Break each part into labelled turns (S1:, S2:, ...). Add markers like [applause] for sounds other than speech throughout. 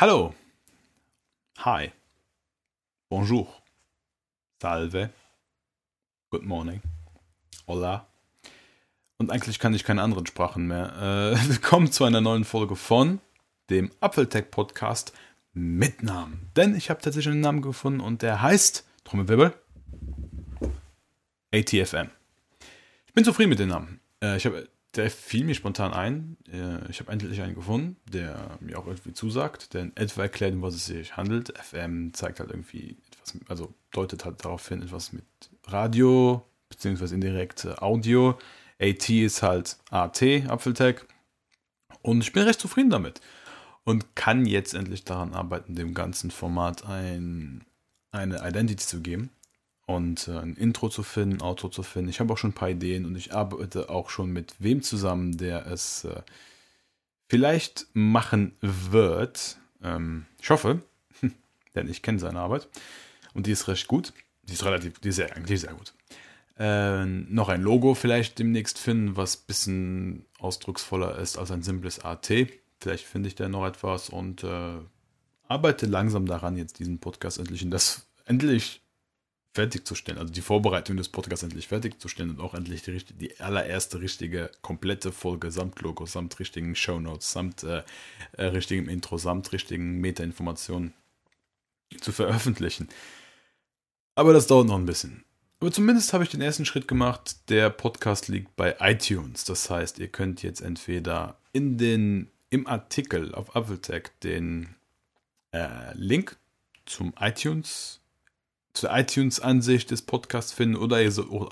S1: Hallo. Hi. Bonjour. Salve. Good morning. Hola. Und eigentlich kann ich keine anderen Sprachen mehr. Äh, [laughs] willkommen zu einer neuen Folge von dem Apfeltech Podcast mit Namen. Denn ich habe tatsächlich einen Namen gefunden und der heißt, Trommelwirbel, ATFM. Ich bin zufrieden mit dem Namen. Äh, ich habe der fiel mir spontan ein. Äh, ich habe endlich einen gefunden, der mir auch irgendwie zusagt, der in etwa erklärt, um was es sich handelt. FM zeigt halt irgendwie etwas, also deutet halt darauf hin, etwas mit Radio, beziehungsweise indirekt Audio. AT ist halt AT, Apfeltech. Und ich bin recht zufrieden damit. Und kann jetzt endlich daran arbeiten, dem ganzen Format ein, eine Identity zu geben und äh, ein Intro zu finden, Outro zu finden. Ich habe auch schon ein paar Ideen und ich arbeite auch schon mit wem zusammen, der es äh, vielleicht machen wird. Ähm, ich hoffe, [laughs] denn ich kenne seine Arbeit und die ist recht gut. Die ist relativ, die ist eigentlich sehr gut. Äh, noch ein Logo vielleicht demnächst finden, was ein bisschen ausdrucksvoller ist als ein simples AT. Vielleicht finde ich da noch etwas und äh, arbeite langsam daran, jetzt diesen Podcast endlich in das endlich fertigzustellen, also die Vorbereitung des Podcasts endlich fertigzustellen und auch endlich die, die allererste richtige, komplette Folge samt Logo, samt richtigen Shownotes, samt äh, äh, richtigem Intro, samt richtigen Meta-Informationen zu veröffentlichen. Aber das dauert noch ein bisschen. Aber zumindest habe ich den ersten Schritt gemacht. Der Podcast liegt bei iTunes. Das heißt, ihr könnt jetzt entweder in den, im Artikel auf Appletech den äh, Link zum iTunes zur iTunes-Ansicht des Podcasts finden oder ihr so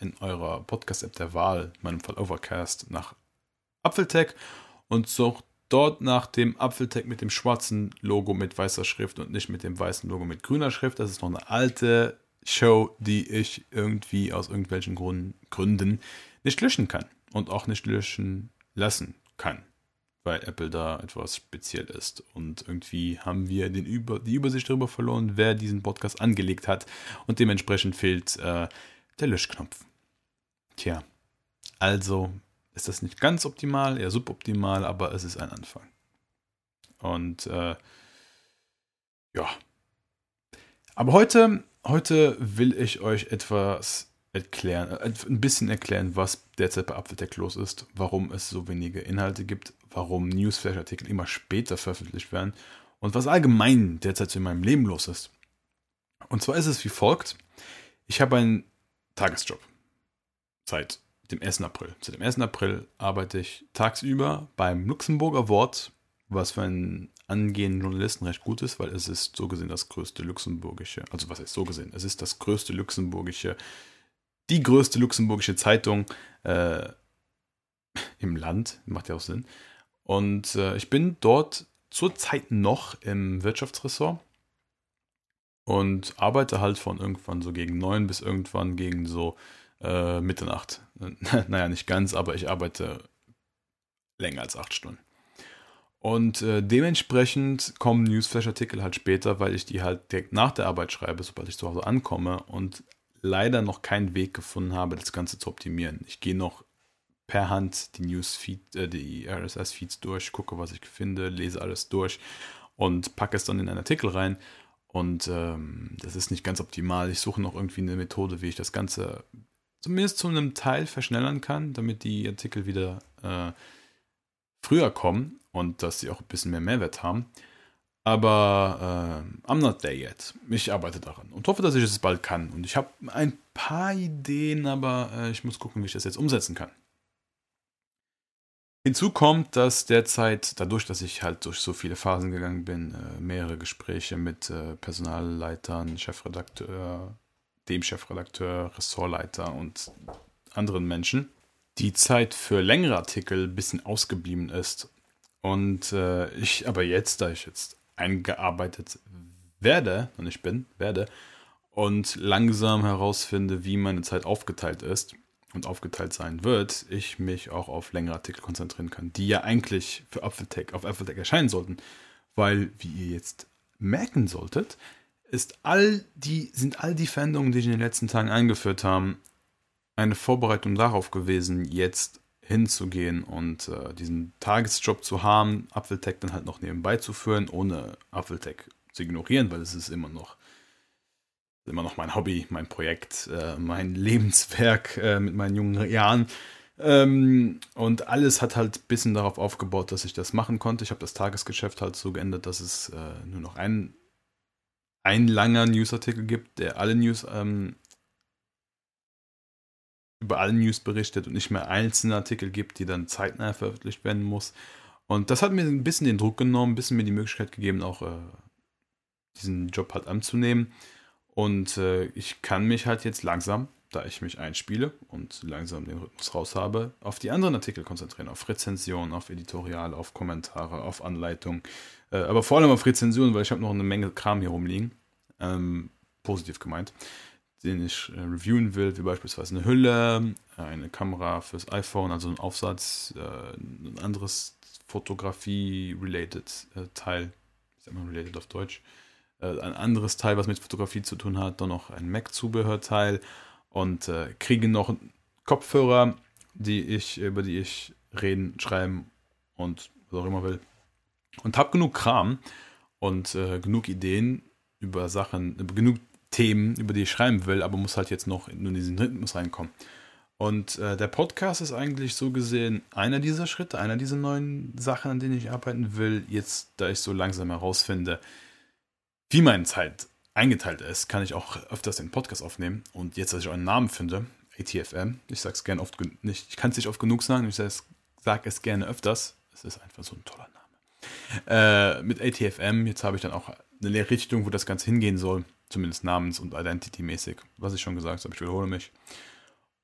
S1: in eurer Podcast-App der Wahl, in meinem Fall Overcast, nach Apfeltech und sucht dort nach dem Apfeltech mit dem schwarzen Logo mit weißer Schrift und nicht mit dem weißen Logo mit grüner Schrift. Das ist noch eine alte Show, die ich irgendwie aus irgendwelchen Gründen nicht löschen kann und auch nicht löschen lassen kann weil Apple da etwas speziell ist. Und irgendwie haben wir den Über die Übersicht darüber verloren, wer diesen Podcast angelegt hat. Und dementsprechend fehlt äh, der Löschknopf. Tja, also ist das nicht ganz optimal, eher suboptimal, aber es ist ein Anfang. Und äh, ja. Aber heute, heute will ich euch etwas erklären, äh, ein bisschen erklären, was derzeit bei Apfeltech los ist, warum es so wenige Inhalte gibt, warum Newsflash-Artikel immer später veröffentlicht werden und was allgemein derzeit in meinem Leben los ist. Und zwar ist es wie folgt. Ich habe einen Tagesjob seit dem 1. April. Seit dem 1. April arbeite ich tagsüber beim Luxemburger Wort, was für einen angehenden Journalisten recht gut ist, weil es ist so gesehen das größte luxemburgische, also was heißt so gesehen, es ist das größte luxemburgische, die größte luxemburgische Zeitung äh, im Land, macht ja auch Sinn. Und äh, ich bin dort zurzeit noch im Wirtschaftsressort und arbeite halt von irgendwann so gegen neun bis irgendwann gegen so äh, Mitternacht. [laughs] naja, nicht ganz, aber ich arbeite länger als acht Stunden. Und äh, dementsprechend kommen Newsflash-Artikel halt später, weil ich die halt direkt nach der Arbeit schreibe, sobald ich zu Hause ankomme und leider noch keinen Weg gefunden habe, das Ganze zu optimieren. Ich gehe noch per Hand die Newsfeed, äh, die RSS-Feeds durch, gucke, was ich finde, lese alles durch und packe es dann in einen Artikel rein. Und ähm, das ist nicht ganz optimal. Ich suche noch irgendwie eine Methode, wie ich das Ganze zumindest zu einem Teil verschnellern kann, damit die Artikel wieder äh, früher kommen und dass sie auch ein bisschen mehr Mehrwert haben. Aber äh, I'm not there yet. Ich arbeite daran und hoffe, dass ich es bald kann. Und ich habe ein paar Ideen, aber äh, ich muss gucken, wie ich das jetzt umsetzen kann. Hinzu kommt, dass derzeit, dadurch, dass ich halt durch so viele Phasen gegangen bin, äh, mehrere Gespräche mit äh, Personalleitern, Chefredakteur, dem Chefredakteur, Ressortleiter und anderen Menschen, die Zeit für längere Artikel ein bisschen ausgeblieben ist. Und äh, ich aber jetzt, da ich jetzt eingearbeitet werde, und ich bin, werde, und langsam herausfinde, wie meine Zeit aufgeteilt ist, und aufgeteilt sein wird, ich mich auch auf längere Artikel konzentrieren kann, die ja eigentlich für Apfeltech auf Apfeltech erscheinen sollten. Weil, wie ihr jetzt merken solltet, ist all die, sind all die Veränderungen, die ich in den letzten Tagen eingeführt habe, eine Vorbereitung darauf gewesen, jetzt hinzugehen und äh, diesen Tagesjob zu haben, Apfeltech dann halt noch nebenbei zu führen, ohne Apfeltech zu ignorieren, weil es ist immer noch immer noch mein Hobby, mein Projekt, äh, mein [laughs] Lebenswerk äh, mit meinen jungen Jahren. Ähm, und alles hat halt ein bisschen darauf aufgebaut, dass ich das machen konnte. Ich habe das Tagesgeschäft halt so geändert, dass es äh, nur noch ein, ein langer Newsartikel gibt, der alle News ähm, über alle News berichtet und nicht mehr einzelne Artikel gibt, die dann zeitnah veröffentlicht werden muss. Und das hat mir ein bisschen den Druck genommen, ein bisschen mir die Möglichkeit gegeben, auch äh, diesen Job halt anzunehmen. Und äh, ich kann mich halt jetzt langsam, da ich mich einspiele und langsam den Rhythmus raus habe, auf die anderen Artikel konzentrieren, auf Rezensionen, auf Editorial, auf Kommentare, auf Anleitung, äh, aber vor allem auf Rezensionen, weil ich habe noch eine Menge Kram hier rumliegen, ähm, positiv gemeint, den ich äh, reviewen will, wie beispielsweise eine Hülle, eine Kamera fürs iPhone, also ein Aufsatz, äh, ein anderes Fotografie-related äh, Teil, ich sag mal related auf Deutsch, äh, ein anderes Teil, was mit Fotografie zu tun hat, dann noch ein Mac-Zubehörteil und äh, kriege noch Kopfhörer, die ich, über die ich reden, schreiben und was auch immer will. Und habe genug Kram und äh, genug Ideen über Sachen, genug Themen, über die ich schreiben will, aber muss halt jetzt noch in diesen Rhythmus reinkommen. Und äh, der Podcast ist eigentlich so gesehen einer dieser Schritte, einer dieser neuen Sachen, an denen ich arbeiten will. Jetzt, da ich so langsam herausfinde, wie meine Zeit eingeteilt ist, kann ich auch öfters den Podcast aufnehmen. Und jetzt, dass ich einen Namen finde, ATFM, ich sage es gerne oft nicht, ich kann es nicht oft genug sagen, ich sage es gerne öfters. Es ist einfach so ein toller Name. Äh, mit ATFM, jetzt habe ich dann auch eine Richtung, wo das Ganze hingehen soll, zumindest namens- und identity-mäßig, was ich schon gesagt habe, ich wiederhole mich.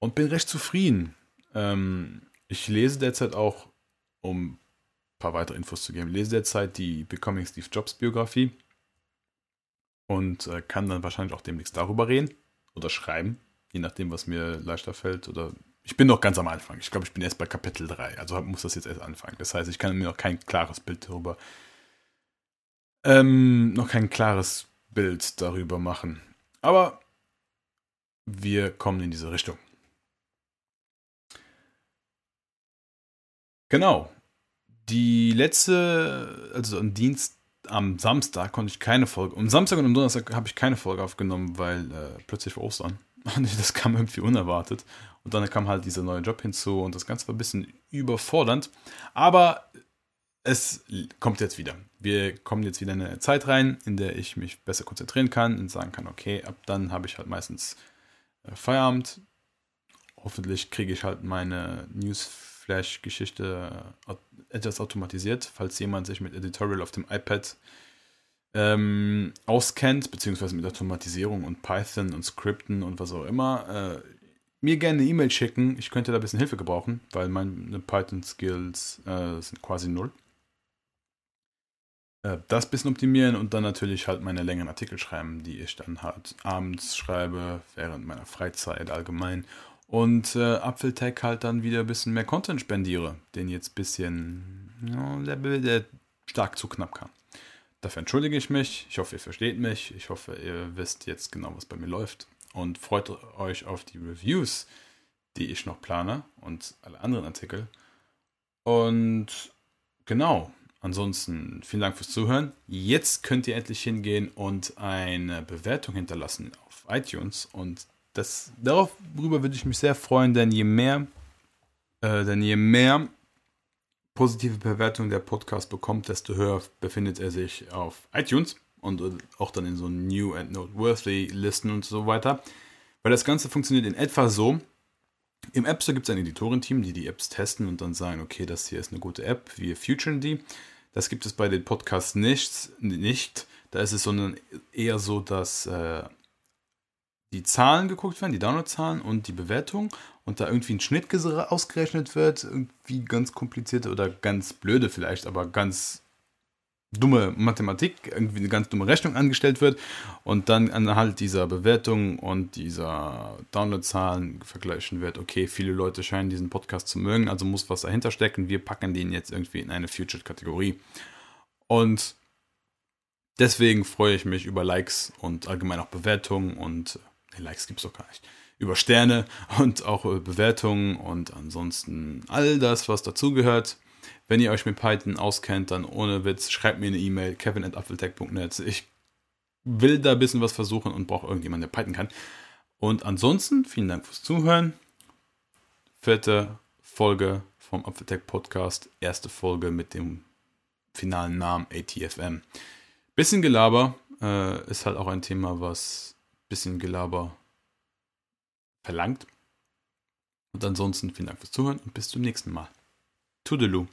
S1: Und bin recht zufrieden. Ähm, ich lese derzeit auch, um ein paar weitere Infos zu geben, lese derzeit die Becoming Steve Jobs Biografie und äh, kann dann wahrscheinlich auch demnächst darüber reden oder schreiben, je nachdem, was mir leichter fällt. Oder ich bin noch ganz am Anfang. Ich glaube, ich bin erst bei Kapitel 3, also muss das jetzt erst anfangen. Das heißt, ich kann mir noch kein klares Bild darüber, ähm, noch kein klares Bild darüber machen. Aber wir kommen in diese Richtung. Genau. Die letzte, also am Dienst, am Samstag konnte ich keine Folge. Am Samstag und am Donnerstag habe ich keine Folge aufgenommen, weil äh, plötzlich war Ostern. [laughs] Und das kam irgendwie unerwartet. Und dann kam halt dieser neue Job hinzu und das Ganze war ein bisschen überfordernd. Aber es kommt jetzt wieder. Wir kommen jetzt wieder in eine Zeit rein, in der ich mich besser konzentrieren kann und sagen kann, okay, ab dann habe ich halt meistens äh, Feierabend. Hoffentlich kriege ich halt meine Newsflash-Geschichte äh, etwas automatisiert, falls jemand sich mit Editorial auf dem iPad ähm, auskennt, beziehungsweise mit Automatisierung und Python und Skripten und was auch immer, äh, mir gerne eine E-Mail schicken. Ich könnte da ein bisschen Hilfe gebrauchen, weil meine Python-Skills äh, sind quasi null. Äh, das bisschen optimieren und dann natürlich halt meine längeren Artikel schreiben, die ich dann halt abends schreibe, während meiner Freizeit allgemein und äh, Apfeltech halt dann wieder ein bisschen mehr Content spendiere, den jetzt ein bisschen ja, der, der stark zu knapp kam. Dafür entschuldige ich mich. Ich hoffe, ihr versteht mich. Ich hoffe, ihr wisst jetzt genau, was bei mir läuft. Und freut euch auf die Reviews, die ich noch plane und alle anderen Artikel. Und genau, ansonsten vielen Dank fürs Zuhören. Jetzt könnt ihr endlich hingehen und eine Bewertung hinterlassen auf iTunes und das, darüber würde ich mich sehr freuen, denn je mehr, äh, denn je mehr positive Bewertungen der Podcast bekommt, desto höher befindet er sich auf iTunes und äh, auch dann in so New and Noteworthy Listen und so weiter. Weil das Ganze funktioniert in etwa so. Im App Store gibt es ein Editorenteam, die die Apps testen und dann sagen, okay, das hier ist eine gute App, wir featuren die. Das gibt es bei den Podcasts nicht. nicht. Da ist es sondern eher so, dass äh, die Zahlen geguckt werden, die Downloadzahlen und die Bewertung und da irgendwie ein Schnitt ausgerechnet wird, irgendwie ganz komplizierte oder ganz blöde vielleicht, aber ganz dumme Mathematik, irgendwie eine ganz dumme Rechnung angestellt wird und dann anhand dieser Bewertung und dieser Downloadzahlen vergleichen wird, okay, viele Leute scheinen diesen Podcast zu mögen, also muss was dahinter stecken, wir packen den jetzt irgendwie in eine Future-Kategorie. Und deswegen freue ich mich über Likes und allgemein auch Bewertungen und Likes gibt es doch gar nicht. über Sterne und auch über Bewertungen und ansonsten all das, was dazugehört. Wenn ihr euch mit Python auskennt, dann ohne Witz, schreibt mir eine E-Mail, kevin.apfeltech.net. Ich will da ein bisschen was versuchen und brauche irgendjemanden, der Python kann. Und ansonsten, vielen Dank fürs Zuhören. Vierte Folge vom Apfeltech Podcast. Erste Folge mit dem finalen Namen ATFM. Bisschen Gelaber äh, ist halt auch ein Thema, was bisschen Gelaber verlangt. Und ansonsten vielen Dank fürs Zuhören und bis zum nächsten Mal. Toodaloo.